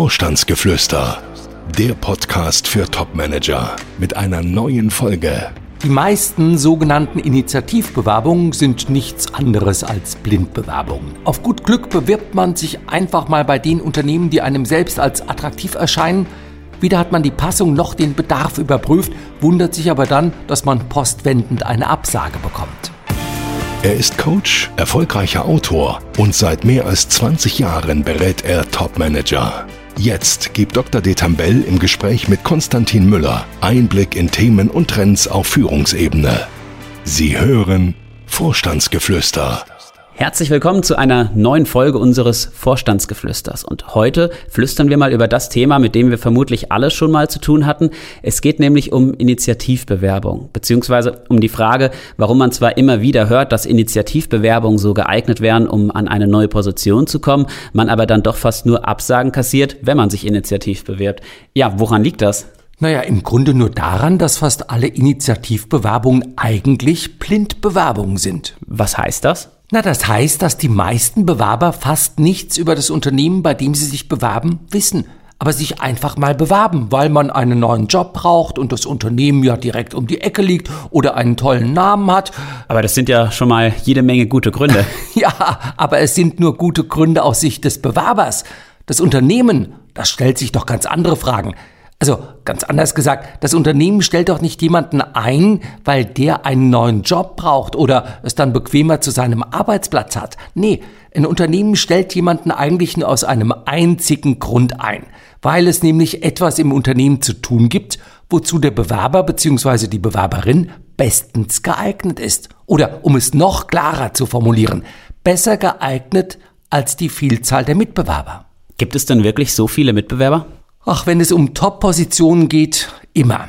Vorstandsgeflüster, der Podcast für Topmanager mit einer neuen Folge. Die meisten sogenannten Initiativbewerbungen sind nichts anderes als Blindbewerbungen. Auf gut Glück bewirbt man sich einfach mal bei den Unternehmen, die einem selbst als attraktiv erscheinen. Weder hat man die Passung noch den Bedarf überprüft, wundert sich aber dann, dass man postwendend eine Absage bekommt. Er ist Coach, erfolgreicher Autor und seit mehr als 20 Jahren berät er Topmanager. Jetzt gibt Dr. Detambell im Gespräch mit Konstantin Müller Einblick in Themen und Trends auf Führungsebene. Sie hören Vorstandsgeflüster. Herzlich willkommen zu einer neuen Folge unseres Vorstandsgeflüsters. Und heute flüstern wir mal über das Thema, mit dem wir vermutlich alle schon mal zu tun hatten. Es geht nämlich um Initiativbewerbung, beziehungsweise um die Frage, warum man zwar immer wieder hört, dass Initiativbewerbungen so geeignet wären, um an eine neue Position zu kommen, man aber dann doch fast nur Absagen kassiert, wenn man sich initiativ bewirbt. Ja, woran liegt das? Naja, im Grunde nur daran, dass fast alle Initiativbewerbungen eigentlich Blindbewerbungen sind. Was heißt das? Na, das heißt, dass die meisten Bewerber fast nichts über das Unternehmen, bei dem sie sich bewerben, wissen, aber sich einfach mal bewerben, weil man einen neuen Job braucht und das Unternehmen ja direkt um die Ecke liegt oder einen tollen Namen hat. Aber das sind ja schon mal jede Menge gute Gründe. ja, aber es sind nur gute Gründe aus Sicht des Bewerbers. Das Unternehmen, das stellt sich doch ganz andere Fragen. Also ganz anders gesagt, das Unternehmen stellt doch nicht jemanden ein, weil der einen neuen Job braucht oder es dann bequemer zu seinem Arbeitsplatz hat. Nee, ein Unternehmen stellt jemanden eigentlich nur aus einem einzigen Grund ein, weil es nämlich etwas im Unternehmen zu tun gibt, wozu der Bewerber bzw. die Bewerberin bestens geeignet ist. Oder um es noch klarer zu formulieren, besser geeignet als die Vielzahl der Mitbewerber. Gibt es denn wirklich so viele Mitbewerber? Ach, wenn es um Top-Positionen geht, immer.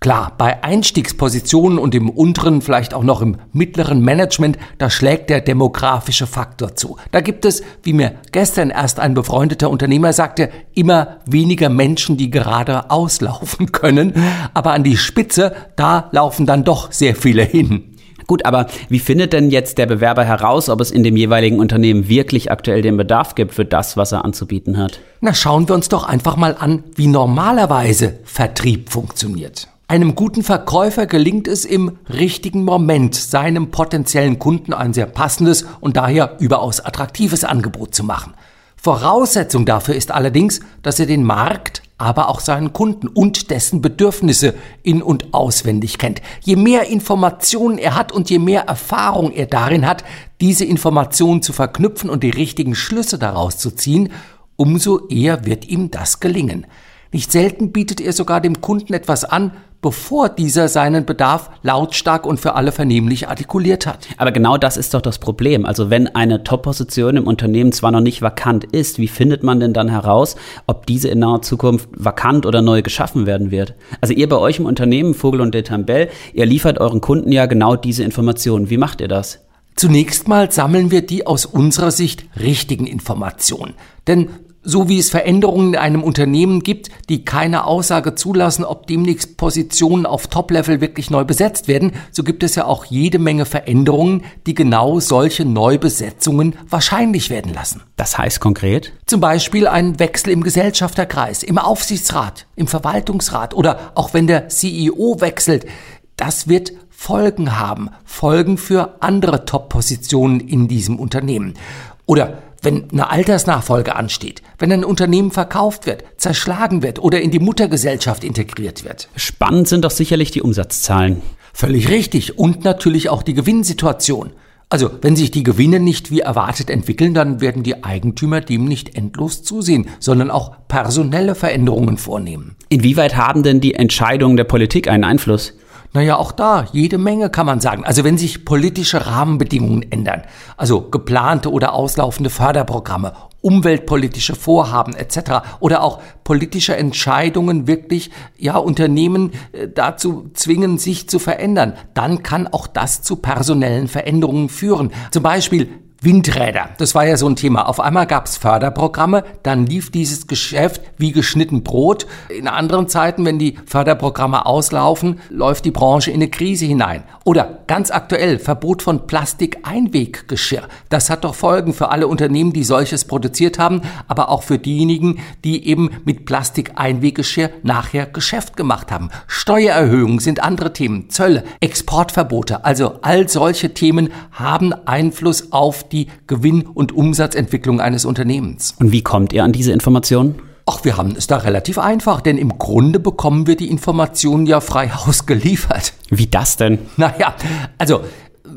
Klar, bei Einstiegspositionen und im unteren, vielleicht auch noch im mittleren Management, da schlägt der demografische Faktor zu. Da gibt es, wie mir gestern erst ein befreundeter Unternehmer sagte, immer weniger Menschen, die gerade auslaufen können. Aber an die Spitze, da laufen dann doch sehr viele hin. Gut, aber wie findet denn jetzt der Bewerber heraus, ob es in dem jeweiligen Unternehmen wirklich aktuell den Bedarf gibt für das, was er anzubieten hat? Na, schauen wir uns doch einfach mal an, wie normalerweise Vertrieb funktioniert. Einem guten Verkäufer gelingt es im richtigen Moment, seinem potenziellen Kunden ein sehr passendes und daher überaus attraktives Angebot zu machen. Voraussetzung dafür ist allerdings, dass er den Markt, aber auch seinen Kunden und dessen Bedürfnisse in und auswendig kennt. Je mehr Informationen er hat und je mehr Erfahrung er darin hat, diese Informationen zu verknüpfen und die richtigen Schlüsse daraus zu ziehen, umso eher wird ihm das gelingen. Nicht selten bietet er sogar dem Kunden etwas an, bevor dieser seinen Bedarf lautstark und für alle vernehmlich artikuliert hat. Aber genau das ist doch das Problem. Also wenn eine Top-Position im Unternehmen zwar noch nicht vakant ist, wie findet man denn dann heraus, ob diese in naher Zukunft vakant oder neu geschaffen werden wird? Also ihr bei euch im Unternehmen, Vogel und Detambell, ihr liefert euren Kunden ja genau diese Informationen. Wie macht ihr das? Zunächst mal sammeln wir die aus unserer Sicht richtigen Informationen. Denn so wie es Veränderungen in einem Unternehmen gibt, die keine Aussage zulassen, ob demnächst Positionen auf Top-Level wirklich neu besetzt werden, so gibt es ja auch jede Menge Veränderungen, die genau solche Neubesetzungen wahrscheinlich werden lassen. Das heißt konkret? Zum Beispiel ein Wechsel im Gesellschafterkreis, im Aufsichtsrat, im Verwaltungsrat oder auch wenn der CEO wechselt. Das wird Folgen haben, Folgen für andere Top-Positionen in diesem Unternehmen. Oder wenn eine Altersnachfolge ansteht, wenn ein Unternehmen verkauft wird, zerschlagen wird oder in die Muttergesellschaft integriert wird. Spannend sind doch sicherlich die Umsatzzahlen. Völlig richtig. Und natürlich auch die Gewinnsituation. Also, wenn sich die Gewinne nicht wie erwartet entwickeln, dann werden die Eigentümer dem nicht endlos zusehen, sondern auch personelle Veränderungen vornehmen. Inwieweit haben denn die Entscheidungen der Politik einen Einfluss? Naja, auch da jede Menge kann man sagen. Also wenn sich politische Rahmenbedingungen ändern, also geplante oder auslaufende Förderprogramme, umweltpolitische Vorhaben etc. oder auch politische Entscheidungen wirklich ja Unternehmen äh, dazu zwingen, sich zu verändern, dann kann auch das zu personellen Veränderungen führen. Zum Beispiel Windräder, das war ja so ein Thema. Auf einmal gab es Förderprogramme, dann lief dieses Geschäft wie geschnitten Brot. In anderen Zeiten, wenn die Förderprogramme auslaufen, läuft die Branche in eine Krise hinein. Oder ganz aktuell, Verbot von Plastikeinweggeschirr. Das hat doch Folgen für alle Unternehmen, die solches produziert haben, aber auch für diejenigen, die eben mit Plastikeinweggeschirr nachher Geschäft gemacht haben. Steuererhöhungen sind andere Themen, Zölle, Exportverbote. Also all solche Themen haben Einfluss auf die Gewinn- und Umsatzentwicklung eines Unternehmens. Und wie kommt ihr an diese Informationen? Ach, wir haben es da relativ einfach, denn im Grunde bekommen wir die Informationen ja frei Haus geliefert. Wie das denn? Naja, also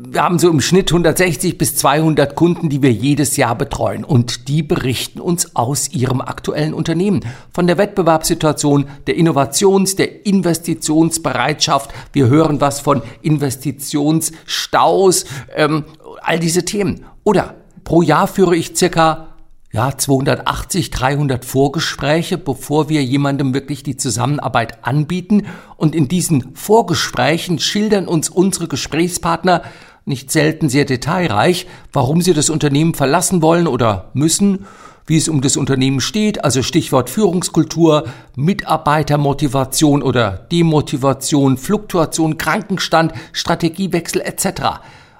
wir haben so im Schnitt 160 bis 200 Kunden, die wir jedes Jahr betreuen. Und die berichten uns aus ihrem aktuellen Unternehmen. Von der Wettbewerbssituation, der Innovations-, der Investitionsbereitschaft. Wir hören was von Investitionsstaus, ähm, all diese Themen. Oder pro Jahr führe ich circa ja, 280, 300 Vorgespräche, bevor wir jemandem wirklich die Zusammenarbeit anbieten. Und in diesen Vorgesprächen schildern uns unsere Gesprächspartner nicht selten sehr detailreich, warum sie das Unternehmen verlassen wollen oder müssen, wie es um das Unternehmen steht, also Stichwort Führungskultur, Mitarbeitermotivation oder Demotivation, Fluktuation, Krankenstand, Strategiewechsel etc.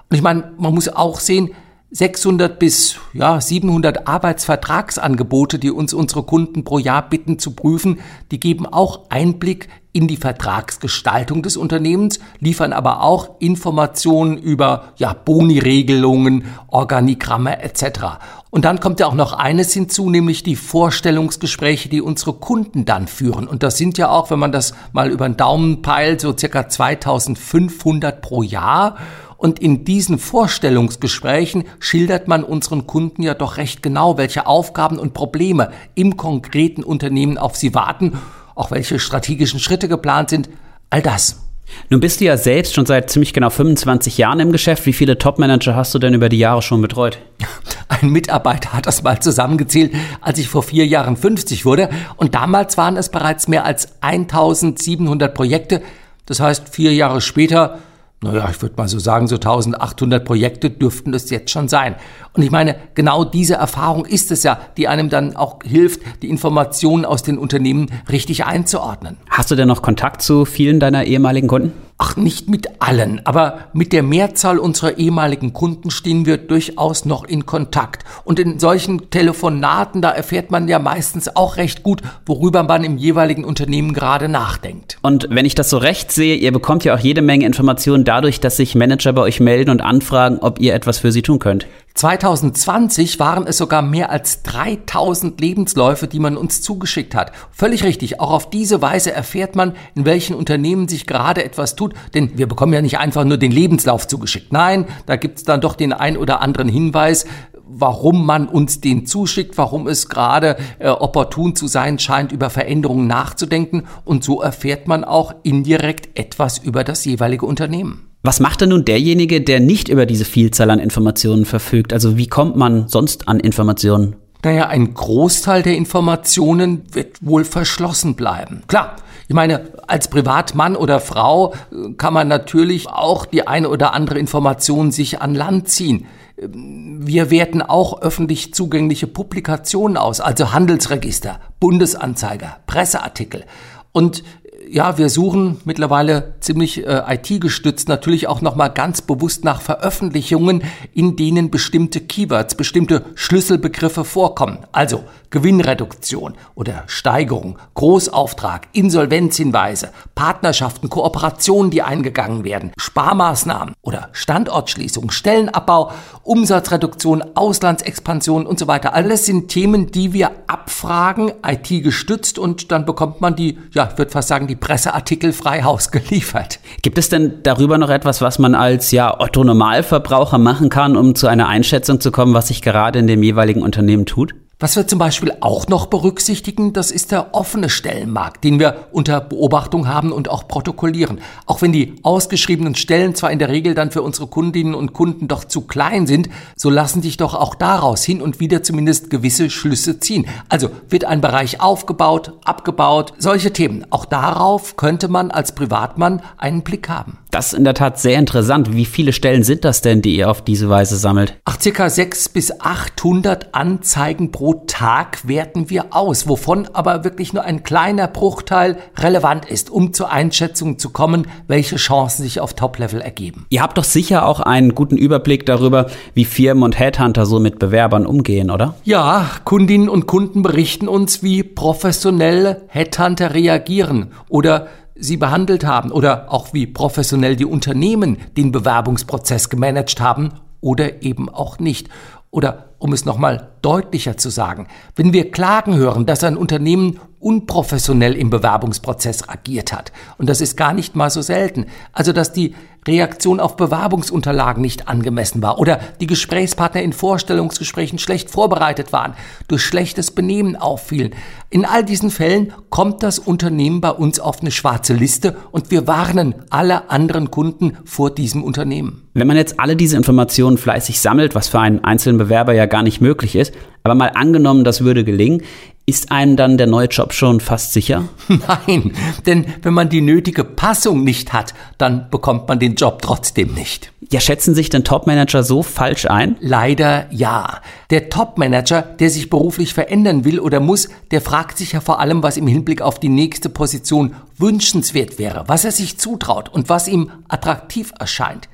Und ich meine, man muss auch sehen, 600 bis ja, 700 Arbeitsvertragsangebote, die uns unsere Kunden pro Jahr bitten zu prüfen, die geben auch Einblick in die Vertragsgestaltung des Unternehmens, liefern aber auch Informationen über ja, Boni-Regelungen, Organigramme etc. Und dann kommt ja auch noch eines hinzu, nämlich die Vorstellungsgespräche, die unsere Kunden dann führen. Und das sind ja auch, wenn man das mal über den Daumen peilt, so circa 2500 pro Jahr. Und in diesen Vorstellungsgesprächen schildert man unseren Kunden ja doch recht genau, welche Aufgaben und Probleme im konkreten Unternehmen auf sie warten, auch welche strategischen Schritte geplant sind, all das. Nun bist du ja selbst schon seit ziemlich genau 25 Jahren im Geschäft. Wie viele Topmanager hast du denn über die Jahre schon betreut? Ein Mitarbeiter hat das mal zusammengezählt, als ich vor vier Jahren 50 wurde. Und damals waren es bereits mehr als 1700 Projekte. Das heißt, vier Jahre später naja, ich würde mal so sagen, so 1800 Projekte dürften es jetzt schon sein. Und ich meine, genau diese Erfahrung ist es ja, die einem dann auch hilft, die Informationen aus den Unternehmen richtig einzuordnen. Hast du denn noch Kontakt zu vielen deiner ehemaligen Kunden? Nicht mit allen, aber mit der Mehrzahl unserer ehemaligen Kunden stehen wir durchaus noch in Kontakt. Und in solchen Telefonaten, da erfährt man ja meistens auch recht gut, worüber man im jeweiligen Unternehmen gerade nachdenkt. Und wenn ich das so recht sehe, ihr bekommt ja auch jede Menge Informationen dadurch, dass sich Manager bei euch melden und anfragen, ob ihr etwas für sie tun könnt. 2020 waren es sogar mehr als 3000 Lebensläufe, die man uns zugeschickt hat. Völlig richtig. Auch auf diese Weise erfährt man, in welchen Unternehmen sich gerade etwas tut. Denn wir bekommen ja nicht einfach nur den Lebenslauf zugeschickt. Nein, da gibt es dann doch den ein oder anderen Hinweis, warum man uns den zuschickt, warum es gerade äh, opportun zu sein scheint, über Veränderungen nachzudenken. Und so erfährt man auch indirekt etwas über das jeweilige Unternehmen. Was macht denn nun derjenige, der nicht über diese Vielzahl an Informationen verfügt? Also wie kommt man sonst an Informationen? Naja, ein Großteil der Informationen wird wohl verschlossen bleiben. Klar, ich meine, als Privatmann oder Frau äh, kann man natürlich auch die eine oder andere Information sich an Land ziehen. Ähm, wir werten auch öffentlich zugängliche Publikationen aus, also Handelsregister, Bundesanzeiger, Presseartikel. Und ja, wir suchen mittlerweile ziemlich äh, IT-gestützt natürlich auch nochmal ganz bewusst nach Veröffentlichungen, in denen bestimmte Keywords, bestimmte Schlüsselbegriffe vorkommen. Also Gewinnreduktion oder Steigerung, Großauftrag, Insolvenzhinweise, Partnerschaften, Kooperationen, die eingegangen werden, Sparmaßnahmen oder Standortschließung, Stellenabbau, Umsatzreduktion, Auslandsexpansion und so weiter. Alles sind Themen, die wir abfragen, IT gestützt und dann bekommt man die, ja, ich würde fast sagen, die Presseartikel frei Haus geliefert. Gibt es denn darüber noch etwas, was man als ja Otto Normalverbraucher machen kann, um zu einer Einschätzung zu kommen, was sich gerade in dem jeweiligen Unternehmen tut? Was wir zum Beispiel auch noch berücksichtigen, das ist der offene Stellenmarkt, den wir unter Beobachtung haben und auch protokollieren. Auch wenn die ausgeschriebenen Stellen zwar in der Regel dann für unsere Kundinnen und Kunden doch zu klein sind, so lassen sich doch auch daraus hin und wieder zumindest gewisse Schlüsse ziehen. Also wird ein Bereich aufgebaut, abgebaut, solche Themen. Auch darauf könnte man als Privatmann einen Blick haben. Das ist in der Tat sehr interessant. Wie viele Stellen sind das denn, die ihr auf diese Weise sammelt? Ach, circa 600 bis 800 Anzeigen pro Tag werten wir aus, wovon aber wirklich nur ein kleiner Bruchteil relevant ist, um zur Einschätzung zu kommen, welche Chancen sich auf Top-Level ergeben. Ihr habt doch sicher auch einen guten Überblick darüber, wie Firmen und Headhunter so mit Bewerbern umgehen, oder? Ja, Kundinnen und Kunden berichten uns, wie professionelle Headhunter reagieren oder sie behandelt haben oder auch wie professionell die Unternehmen den Bewerbungsprozess gemanagt haben oder eben auch nicht. Oder um es nochmal deutlicher zu sagen, wenn wir Klagen hören, dass ein Unternehmen unprofessionell im Bewerbungsprozess agiert hat, und das ist gar nicht mal so selten, also dass die Reaktion auf Bewerbungsunterlagen nicht angemessen war oder die Gesprächspartner in Vorstellungsgesprächen schlecht vorbereitet waren, durch schlechtes Benehmen auffielen. In all diesen Fällen kommt das Unternehmen bei uns auf eine schwarze Liste und wir warnen alle anderen Kunden vor diesem Unternehmen. Wenn man jetzt alle diese Informationen fleißig sammelt, was für einen einzelnen Bewerber ja gar nicht möglich ist, aber mal angenommen, das würde gelingen, ist einem dann der neue Job schon fast sicher? Nein, denn wenn man die nötige Passung nicht hat, dann bekommt man den Job trotzdem nicht. Ja, schätzen sich denn Topmanager so falsch ein? Leider ja. Der Topmanager, der sich beruflich verändern will oder muss, der fragt sich ja vor allem, was im Hinblick auf die nächste Position wünschenswert wäre, was er sich zutraut und was ihm attraktiv erscheint.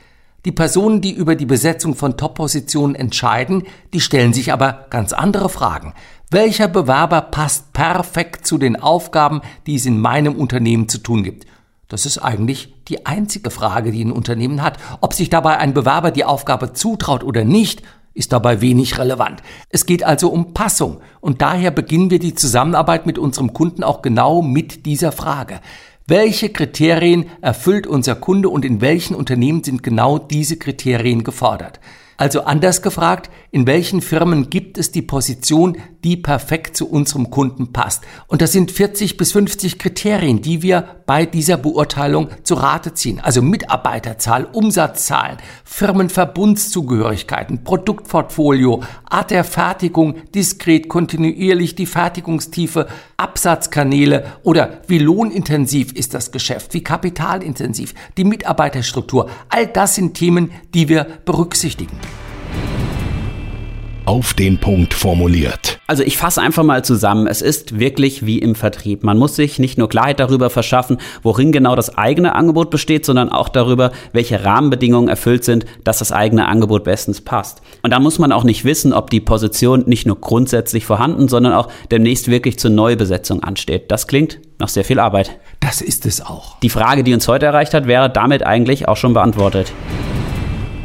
Die Personen, die über die Besetzung von Top-Positionen entscheiden, die stellen sich aber ganz andere Fragen. Welcher Bewerber passt perfekt zu den Aufgaben, die es in meinem Unternehmen zu tun gibt? Das ist eigentlich die einzige Frage, die ein Unternehmen hat. Ob sich dabei ein Bewerber die Aufgabe zutraut oder nicht, ist dabei wenig relevant. Es geht also um Passung und daher beginnen wir die Zusammenarbeit mit unserem Kunden auch genau mit dieser Frage. Welche Kriterien erfüllt unser Kunde und in welchen Unternehmen sind genau diese Kriterien gefordert? Also anders gefragt, in welchen Firmen gibt es die Position, die perfekt zu unserem Kunden passt? Und das sind 40 bis 50 Kriterien, die wir bei dieser Beurteilung zu Rate ziehen. Also Mitarbeiterzahl, Umsatzzahlen, Firmenverbundszugehörigkeiten, Produktportfolio, Art der Fertigung, diskret, kontinuierlich die Fertigungstiefe, Absatzkanäle oder wie lohnintensiv ist das Geschäft, wie kapitalintensiv, die Mitarbeiterstruktur. All das sind Themen, die wir berücksichtigen auf den Punkt formuliert. Also ich fasse einfach mal zusammen, es ist wirklich wie im Vertrieb. Man muss sich nicht nur Klarheit darüber verschaffen, worin genau das eigene Angebot besteht, sondern auch darüber, welche Rahmenbedingungen erfüllt sind, dass das eigene Angebot bestens passt. Und da muss man auch nicht wissen, ob die Position nicht nur grundsätzlich vorhanden, sondern auch demnächst wirklich zur Neubesetzung ansteht. Das klingt nach sehr viel Arbeit. Das ist es auch. Die Frage, die uns heute erreicht hat, wäre damit eigentlich auch schon beantwortet.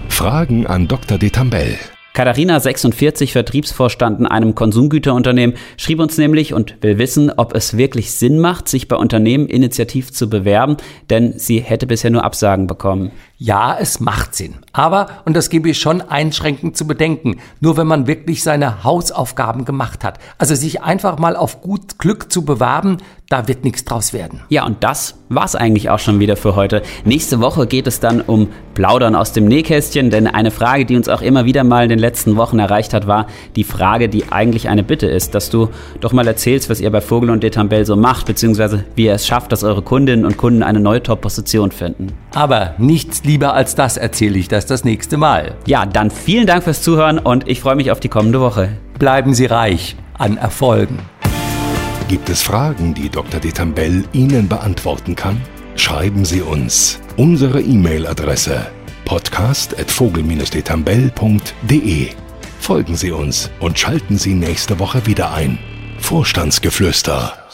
Fragen an Dr. Detambell. Katharina, 46, Vertriebsvorstand in einem Konsumgüterunternehmen, schrieb uns nämlich und will wissen, ob es wirklich Sinn macht, sich bei Unternehmen initiativ zu bewerben, denn sie hätte bisher nur Absagen bekommen. Ja, es macht Sinn. Aber, und das gebe ich schon einschränkend zu bedenken, nur wenn man wirklich seine Hausaufgaben gemacht hat. Also sich einfach mal auf gut Glück zu bewerben, da wird nichts draus werden. Ja, und das war's eigentlich auch schon wieder für heute. Nächste Woche geht es dann um Plaudern aus dem Nähkästchen, denn eine Frage, die uns auch immer wieder mal in den letzten Wochen erreicht hat, war die Frage, die eigentlich eine Bitte ist, dass du doch mal erzählst, was ihr bei Vogel und Detambell so macht, beziehungsweise wie ihr es schafft, dass eure Kundinnen und Kunden eine neue Top-Position finden. Aber nichts lieber als das erzähle ich das das nächste Mal. Ja, dann vielen Dank fürs Zuhören und ich freue mich auf die kommende Woche. Bleiben Sie reich an Erfolgen. Gibt es Fragen, die Dr. Detambell Ihnen beantworten kann? Schreiben Sie uns. Unsere E-Mail-Adresse podcast.vogel-detambell.de Folgen Sie uns und schalten Sie nächste Woche wieder ein. Vorstandsgeflüster